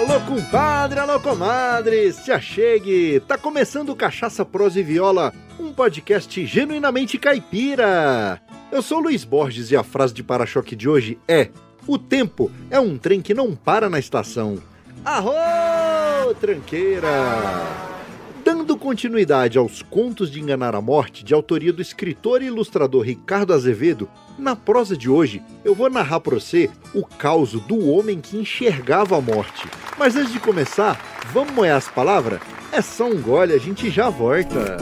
Alô, compadre, alô, comadre, se achegue! Tá começando Cachaça, Prosa e Viola, um podcast genuinamente caipira. Eu sou Luiz Borges e a frase de para-choque de hoje é: O tempo é um trem que não para na estação. Arro, tranqueira! Dando continuidade aos Contos de Enganar a Morte, de autoria do escritor e ilustrador Ricardo Azevedo, na prosa de hoje eu vou narrar para você o caos do homem que enxergava a morte. Mas antes de começar, vamos moer as palavras? É só um gole, a gente já volta.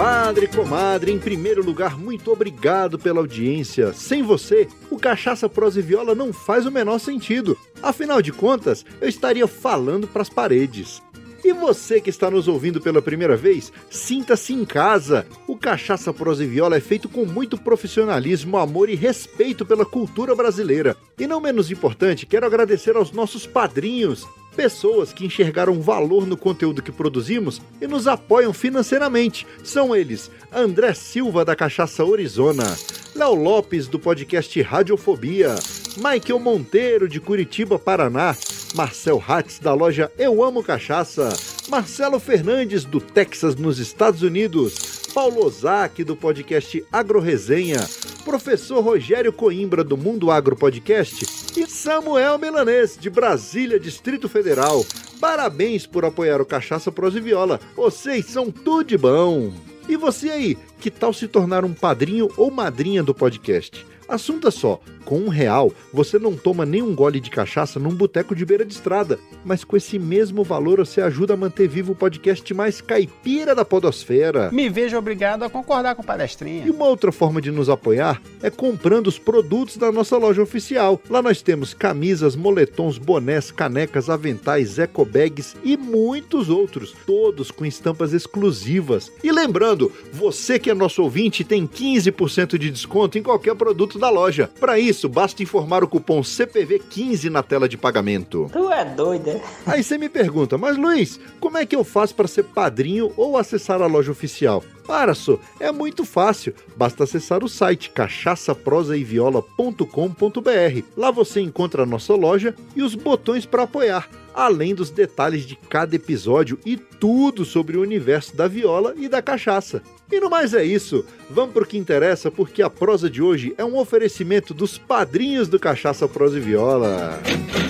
Compadre, comadre, em primeiro lugar, muito obrigado pela audiência. Sem você, o Cachaça Prosa e Viola não faz o menor sentido. Afinal de contas, eu estaria falando para as paredes. E você que está nos ouvindo pela primeira vez, sinta-se em casa. O Cachaça Prosa e Viola é feito com muito profissionalismo, amor e respeito pela cultura brasileira. E não menos importante, quero agradecer aos nossos padrinhos, pessoas que enxergaram valor no conteúdo que produzimos e nos apoiam financeiramente. São eles: André Silva da Cachaça Orizona, Léo Lopes do podcast Radiofobia, Michael Monteiro de Curitiba, Paraná, Marcel Hatz da loja Eu Amo Cachaça, Marcelo Fernandes do Texas nos Estados Unidos, Paulo Ozaki do podcast Agro Resenha, professor Rogério Coimbra do Mundo Agro Podcast e Samuel Melanês de Brasília, Distrito Federal. Parabéns por apoiar o Cachaça Pros e Viola. Vocês são tudo de bom. E você aí, que tal se tornar um padrinho ou madrinha do podcast? Assunto é só, com um real você não toma nenhum gole de cachaça num boteco de beira de estrada, mas com esse mesmo valor você ajuda a manter vivo o podcast mais caipira da podosfera. Me vejo obrigado a concordar com o palestrinha. E uma outra forma de nos apoiar é comprando os produtos da nossa loja oficial. Lá nós temos camisas, moletons, bonés, canecas, aventais, ecobags e muitos outros, todos com estampas exclusivas. E lembrando, você que é nosso ouvinte tem 15% de desconto em qualquer produto da loja. Para isso, basta informar o cupom CPV15 na tela de pagamento. Tu é doida. Aí você me pergunta, mas Luiz, como é que eu faço para ser padrinho ou acessar a loja oficial? Para, só, é muito fácil. Basta acessar o site cachaçaprosaeviola.com.br. Lá você encontra a nossa loja e os botões para apoiar, além dos detalhes de cada episódio e tudo sobre o universo da viola e da cachaça. E no mais é isso. Vamos pro que interessa, porque a prosa de hoje é um oferecimento dos padrinhos do Cachaça Prosa e Viola. Amigo,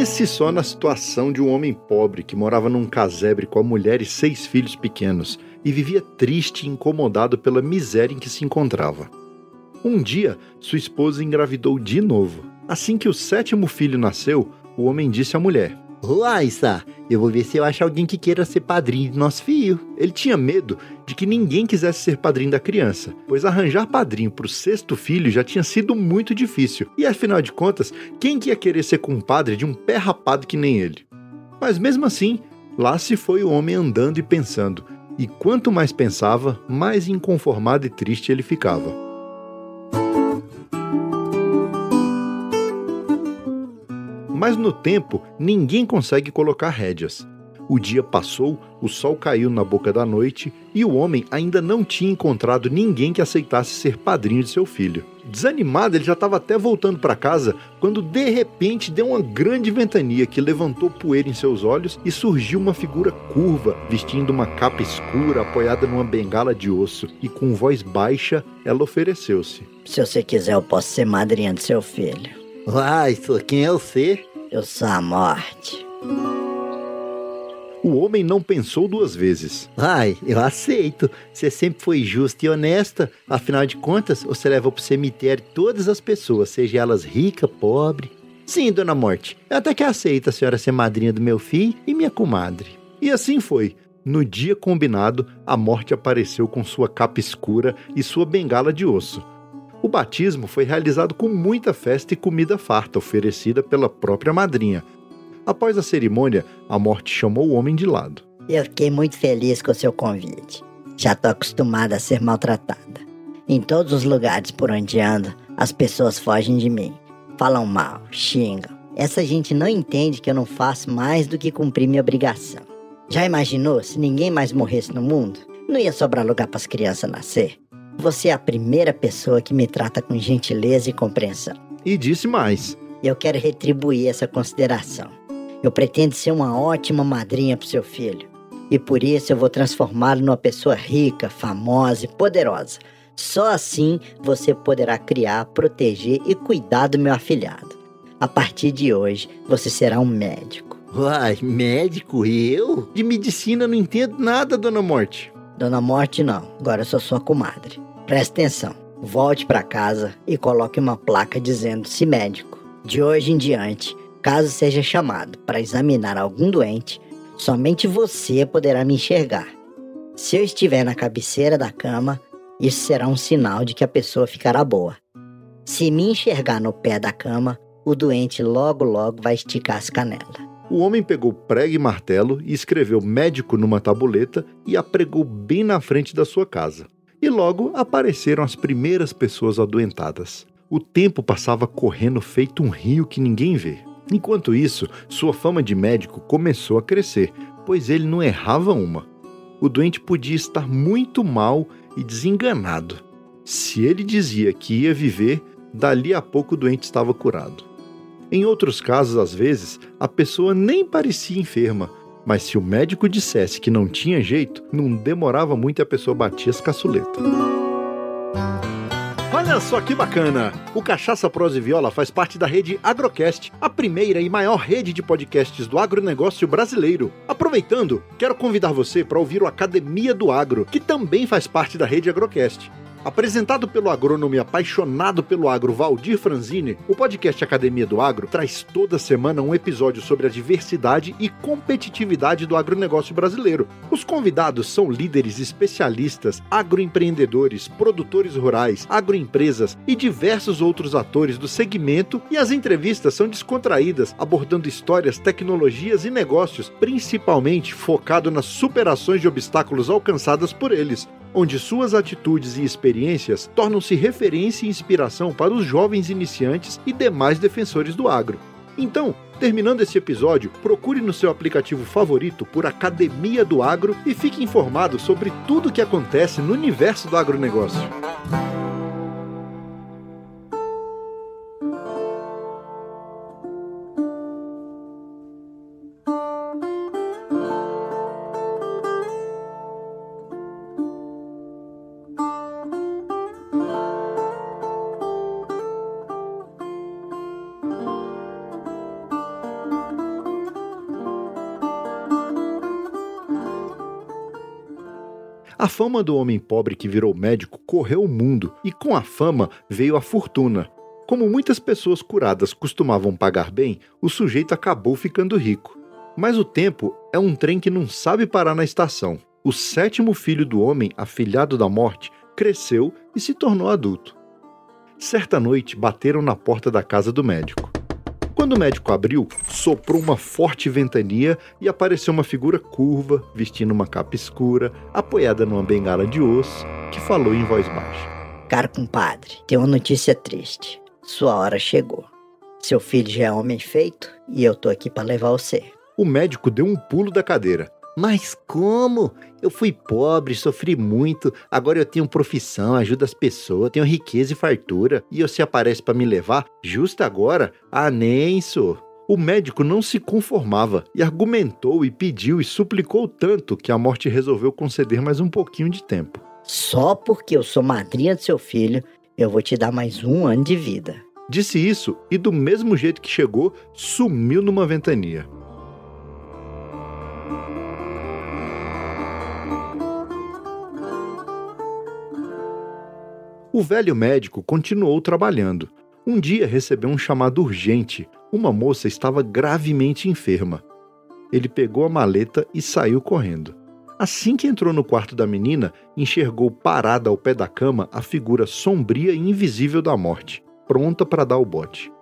Pense só na situação de um homem pobre que morava num casebre com a mulher e seis filhos pequenos e vivia triste e incomodado pela miséria em que se encontrava. Um dia, sua esposa engravidou de novo. Assim que o sétimo filho nasceu, o homem disse à mulher: Laissa, eu vou ver se eu acho alguém que queira ser padrinho do nosso filho. Ele tinha medo de que ninguém quisesse ser padrinho da criança, pois arranjar padrinho para o sexto filho já tinha sido muito difícil. E afinal de contas, quem que ia querer ser compadre de um pé rapado que nem ele? Mas mesmo assim, lá se foi o homem andando e pensando. E quanto mais pensava, mais inconformado e triste ele ficava. Mas no tempo ninguém consegue colocar rédeas. O dia passou, o sol caiu na boca da noite e o homem ainda não tinha encontrado ninguém que aceitasse ser padrinho de seu filho. Desanimado, ele já estava até voltando para casa quando de repente deu uma grande ventania que levantou poeira em seus olhos e surgiu uma figura curva, vestindo uma capa escura apoiada numa bengala de osso e com voz baixa ela ofereceu-se. Se você quiser, eu posso ser madrinha do seu filho. Uai, sou quem é você? Eu sou a morte. O homem não pensou duas vezes. Ai, eu aceito. Você sempre foi justa e honesta. Afinal de contas, você leva pro cemitério todas as pessoas, seja elas rica, pobre. Sim, dona Morte, eu até que aceito a senhora ser madrinha do meu filho e minha comadre. E assim foi. No dia combinado, a morte apareceu com sua capa escura e sua bengala de osso. O batismo foi realizado com muita festa e comida farta oferecida pela própria madrinha, Após a cerimônia, a morte chamou o homem de lado. Eu fiquei muito feliz com o seu convite. Já tô acostumada a ser maltratada. Em todos os lugares por onde ando, as pessoas fogem de mim. Falam mal, xingam. Essa gente não entende que eu não faço mais do que cumprir minha obrigação. Já imaginou se ninguém mais morresse no mundo? Não ia sobrar lugar para as crianças nascer? Você é a primeira pessoa que me trata com gentileza e compreensão. E disse mais: Eu quero retribuir essa consideração. Eu pretendo ser uma ótima madrinha para seu filho. E por isso eu vou transformá-lo numa pessoa rica, famosa e poderosa. Só assim você poderá criar, proteger e cuidar do meu afilhado. A partir de hoje, você será um médico. Uai, médico? Eu? De medicina não entendo nada, Dona Morte. Dona Morte não, agora eu sou sua comadre. Preste atenção, volte para casa e coloque uma placa dizendo-se médico. De hoje em diante, Caso seja chamado para examinar algum doente, somente você poderá me enxergar. Se eu estiver na cabeceira da cama, isso será um sinal de que a pessoa ficará boa. Se me enxergar no pé da cama, o doente logo logo vai esticar as canelas. O homem pegou prego e martelo e escreveu médico numa tabuleta e a pregou bem na frente da sua casa. E logo apareceram as primeiras pessoas adoentadas. O tempo passava correndo feito um rio que ninguém vê. Enquanto isso, sua fama de médico começou a crescer, pois ele não errava uma. O doente podia estar muito mal e desenganado. Se ele dizia que ia viver, dali a pouco o doente estava curado. Em outros casos, às vezes, a pessoa nem parecia enferma, mas se o médico dissesse que não tinha jeito, não demorava muito e a pessoa batia as caçuletas. Olha só que bacana! O Cachaça Prosa e Viola faz parte da rede Agrocast, a primeira e maior rede de podcasts do agronegócio brasileiro. Aproveitando, quero convidar você para ouvir o Academia do Agro, que também faz parte da rede Agrocast. Apresentado pelo agrônomo e apaixonado pelo agro Valdir Franzini, o podcast Academia do Agro traz toda semana um episódio sobre a diversidade e competitividade do agronegócio brasileiro. Os convidados são líderes especialistas, agroempreendedores, produtores rurais, agroempresas e diversos outros atores do segmento, e as entrevistas são descontraídas, abordando histórias, tecnologias e negócios, principalmente focado nas superações de obstáculos alcançadas por eles onde suas atitudes e experiências tornam-se referência e inspiração para os jovens iniciantes e demais defensores do agro. Então, terminando esse episódio, procure no seu aplicativo favorito por Academia do Agro e fique informado sobre tudo o que acontece no universo do agronegócio. A fama do homem pobre que virou médico correu o mundo e com a fama veio a fortuna. Como muitas pessoas curadas costumavam pagar bem, o sujeito acabou ficando rico. Mas o tempo é um trem que não sabe parar na estação. O sétimo filho do homem, afilhado da morte, cresceu e se tornou adulto. Certa noite bateram na porta da casa do médico. Quando o médico abriu, soprou uma forte ventania e apareceu uma figura curva, vestindo uma capa escura, apoiada numa bengala de osso, que falou em voz baixa. Caro compadre, tem uma notícia triste. Sua hora chegou. Seu filho já é homem feito e eu tô aqui para levar você. O médico deu um pulo da cadeira. Mas como? Eu fui pobre, sofri muito, agora eu tenho profissão, ajudo as pessoas, tenho riqueza e fartura, e você aparece para me levar justo agora? Ah, nem, sou. O médico não se conformava e argumentou e pediu e suplicou tanto que a morte resolveu conceder mais um pouquinho de tempo. Só porque eu sou madrinha do seu filho, eu vou te dar mais um ano de vida. Disse isso e, do mesmo jeito que chegou, sumiu numa ventania. O velho médico continuou trabalhando. Um dia recebeu um chamado urgente. Uma moça estava gravemente enferma. Ele pegou a maleta e saiu correndo. Assim que entrou no quarto da menina, enxergou parada ao pé da cama a figura sombria e invisível da morte, pronta para dar o bote.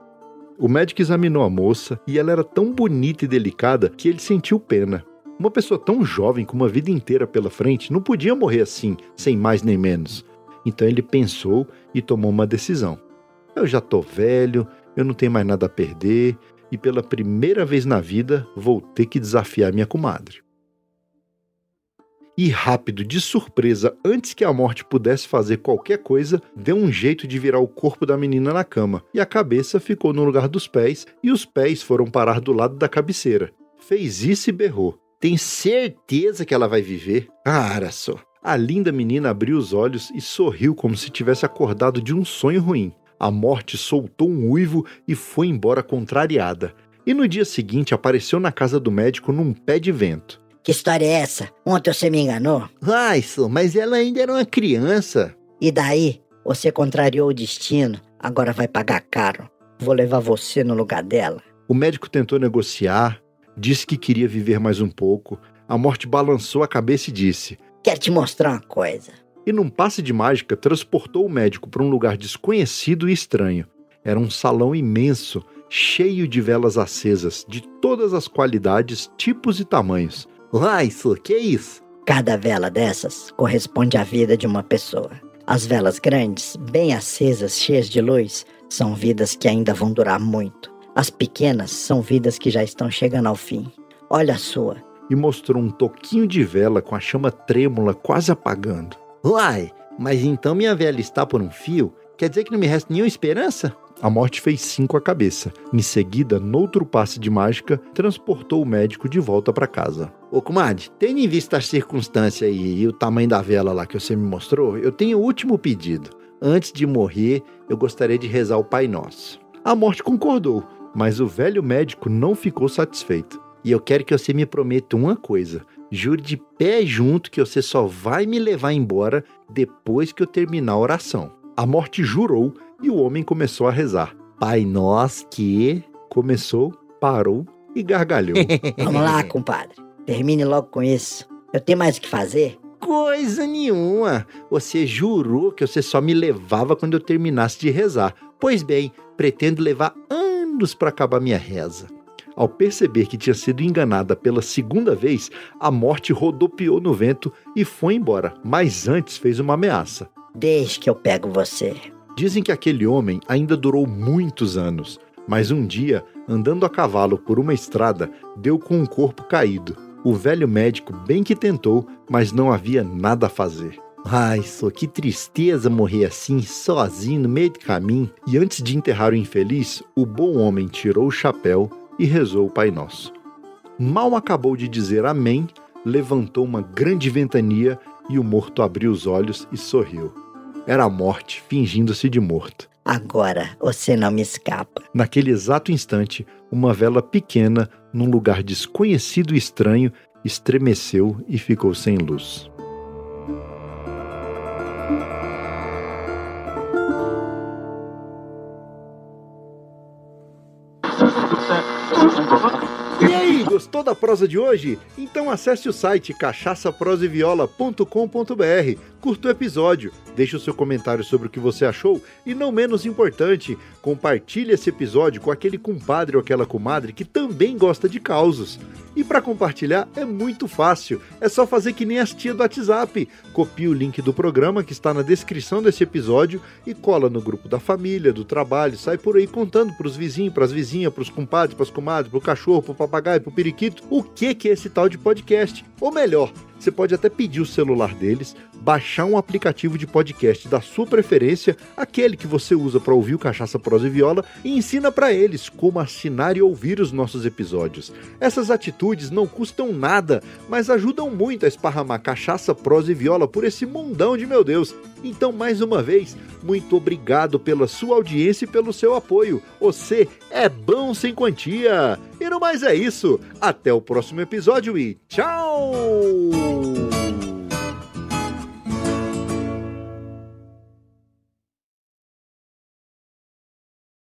O médico examinou a moça e ela era tão bonita e delicada que ele sentiu pena. Uma pessoa tão jovem com uma vida inteira pela frente não podia morrer assim, sem mais nem menos. Então ele pensou e tomou uma decisão. Eu já tô velho, eu não tenho mais nada a perder e pela primeira vez na vida vou ter que desafiar minha comadre. E rápido, de surpresa, antes que a morte pudesse fazer qualquer coisa, deu um jeito de virar o corpo da menina na cama, e a cabeça ficou no lugar dos pés, e os pés foram parar do lado da cabeceira. Fez isso e berrou. Tem certeza que ela vai viver? Ah, só. A linda menina abriu os olhos e sorriu como se tivesse acordado de um sonho ruim. A morte soltou um uivo e foi embora contrariada. E no dia seguinte apareceu na casa do médico num pé de vento. Que história é essa? Ontem você me enganou? Ah, isso, mas ela ainda era uma criança. E daí? Você contrariou o destino, agora vai pagar caro. Vou levar você no lugar dela. O médico tentou negociar, disse que queria viver mais um pouco. A morte balançou a cabeça e disse: Quero te mostrar uma coisa. E num passe de mágica, transportou o médico para um lugar desconhecido e estranho. Era um salão imenso, cheio de velas acesas, de todas as qualidades, tipos e tamanhos. Ah, isso, que é isso? Cada vela dessas corresponde à vida de uma pessoa. As velas grandes, bem acesas, cheias de luz, são vidas que ainda vão durar muito. As pequenas são vidas que já estão chegando ao fim. Olha a sua. E mostrou um toquinho de vela com a chama trêmula quase apagando. Uai, mas então minha vela está por um fio? Quer dizer que não me resta nenhuma esperança? A morte fez cinco a cabeça. Em seguida, noutro passe de mágica, transportou o médico de volta para casa. Ô, comadre, tendo em vista a circunstância e, e o tamanho da vela lá que você me mostrou, eu tenho o último pedido. Antes de morrer, eu gostaria de rezar o Pai Nosso. A morte concordou, mas o velho médico não ficou satisfeito. E eu quero que você me prometa uma coisa. Jure de pé junto que você só vai me levar embora depois que eu terminar a oração. A morte jurou e o homem começou a rezar. Pai nosso que. Começou, parou e gargalhou. Vamos lá, compadre. Termine logo com isso. Eu tenho mais o que fazer? Coisa nenhuma. Você jurou que você só me levava quando eu terminasse de rezar. Pois bem, pretendo levar anos para acabar minha reza. Ao perceber que tinha sido enganada pela segunda vez, a morte rodopiou no vento e foi embora, mas antes fez uma ameaça. Deixe que eu pego você. Dizem que aquele homem ainda durou muitos anos, mas um dia, andando a cavalo por uma estrada, deu com um corpo caído. O velho médico bem que tentou, mas não havia nada a fazer. Ai, só que tristeza morrer assim, sozinho, no meio do caminho. E antes de enterrar o infeliz, o bom homem tirou o chapéu e rezou o Pai Nosso. Mal acabou de dizer amém, levantou uma grande ventania e o morto abriu os olhos e sorriu. Era a morte, fingindo-se de morto. Agora você não me escapa. Naquele exato instante, uma vela pequena, num lugar desconhecido e estranho, estremeceu e ficou sem luz. Da prosa de hoje? Então acesse o site cachaçaproseviola.com.br, curta o episódio, deixe o seu comentário sobre o que você achou e, não menos importante, compartilhe esse episódio com aquele compadre ou aquela comadre que também gosta de causos. E para compartilhar é muito fácil, é só fazer que nem as tia do WhatsApp. Copie o link do programa que está na descrição desse episódio e cola no grupo da família, do trabalho, sai por aí contando para os vizinhos, para as vizinhas, para os compadres, para as comadres, para o cachorro, para o papagaio, para o periquito, o que, que é esse tal de podcast. Ou melhor, você pode até pedir o celular deles, baixar um aplicativo de podcast da sua preferência, aquele que você usa para ouvir o Cachaça Prosa e Viola, e ensina para eles como assinar e ouvir os nossos episódios. Essas atitudes não custam nada, mas ajudam muito a esparramar Cachaça Prosa e Viola por esse mundão de meu Deus. Então, mais uma vez, muito obrigado pela sua audiência e pelo seu apoio. Você é bom sem quantia. E no mais é isso. Até o próximo episódio e tchau!